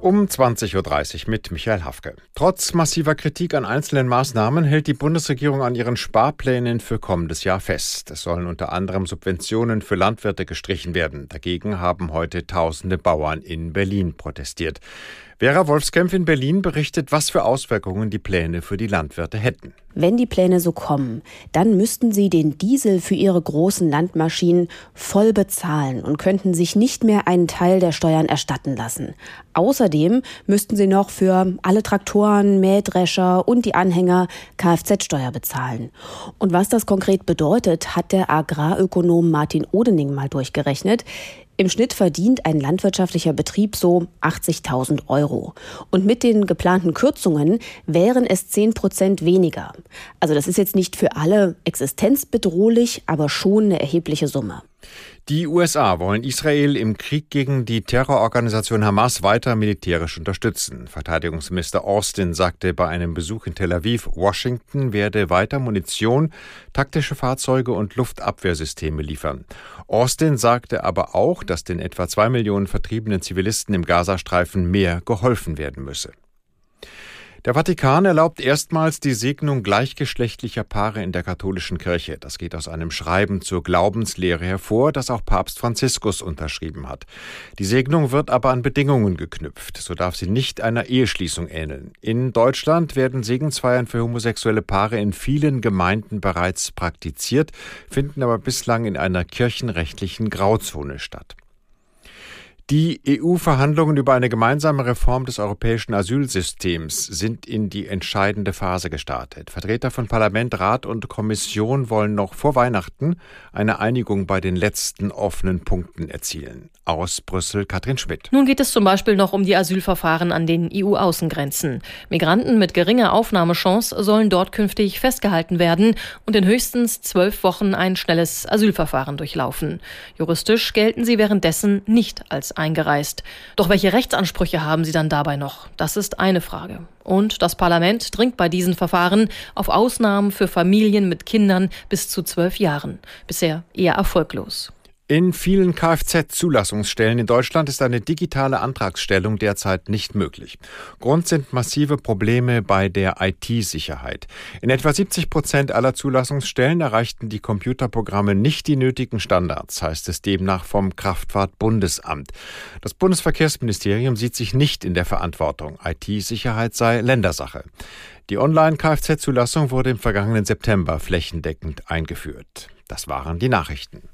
Um 20.30 Uhr mit Michael Hafke. Trotz massiver Kritik an einzelnen Maßnahmen hält die Bundesregierung an ihren Sparplänen für kommendes Jahr fest. Es sollen unter anderem Subventionen für Landwirte gestrichen werden. Dagegen haben heute tausende Bauern in Berlin protestiert. Vera Wolfskämpf in Berlin berichtet, was für Auswirkungen die Pläne für die Landwirte hätten. Wenn die Pläne so kommen, dann müssten sie den Diesel für ihre großen Landmaschinen voll bezahlen und könnten sich nicht mehr einen Teil der Steuern erstatten lassen. Außerdem müssten sie noch für alle Traktoren, Mähdrescher und die Anhänger Kfz-Steuer bezahlen. Und was das konkret bedeutet, hat der Agrarökonom Martin Odening mal durchgerechnet. Im Schnitt verdient ein landwirtschaftlicher Betrieb so 80.000 Euro. Und mit den geplanten Kürzungen wären es 10 Prozent weniger. Also das ist jetzt nicht für alle existenzbedrohlich, aber schon eine erhebliche Summe. Die USA wollen Israel im Krieg gegen die Terrororganisation Hamas weiter militärisch unterstützen. Verteidigungsminister Austin sagte bei einem Besuch in Tel Aviv, Washington werde weiter Munition, taktische Fahrzeuge und Luftabwehrsysteme liefern. Austin sagte aber auch, dass den etwa zwei Millionen vertriebenen Zivilisten im Gazastreifen mehr geholfen werden müsse. Der Vatikan erlaubt erstmals die Segnung gleichgeschlechtlicher Paare in der katholischen Kirche. Das geht aus einem Schreiben zur Glaubenslehre hervor, das auch Papst Franziskus unterschrieben hat. Die Segnung wird aber an Bedingungen geknüpft. So darf sie nicht einer Eheschließung ähneln. In Deutschland werden Segensfeiern für homosexuelle Paare in vielen Gemeinden bereits praktiziert, finden aber bislang in einer kirchenrechtlichen Grauzone statt. Die EU-Verhandlungen über eine gemeinsame Reform des europäischen Asylsystems sind in die entscheidende Phase gestartet. Vertreter von Parlament, Rat und Kommission wollen noch vor Weihnachten eine Einigung bei den letzten offenen Punkten erzielen. Aus Brüssel Katrin Schmidt. Nun geht es zum Beispiel noch um die Asylverfahren an den EU-Außengrenzen. Migranten mit geringer Aufnahmechance sollen dort künftig festgehalten werden und in höchstens zwölf Wochen ein schnelles Asylverfahren durchlaufen. Juristisch gelten sie währenddessen nicht als eingereist. Doch welche Rechtsansprüche haben sie dann dabei noch? Das ist eine Frage. Und das Parlament dringt bei diesen Verfahren auf Ausnahmen für Familien mit Kindern bis zu zwölf Jahren. Bisher eher erfolglos. In vielen Kfz-Zulassungsstellen in Deutschland ist eine digitale Antragsstellung derzeit nicht möglich. Grund sind massive Probleme bei der IT-Sicherheit. In etwa 70 Prozent aller Zulassungsstellen erreichten die Computerprogramme nicht die nötigen Standards, heißt es demnach vom Kraftfahrtbundesamt. Das Bundesverkehrsministerium sieht sich nicht in der Verantwortung. IT-Sicherheit sei Ländersache. Die Online-Kfz-Zulassung wurde im vergangenen September flächendeckend eingeführt. Das waren die Nachrichten.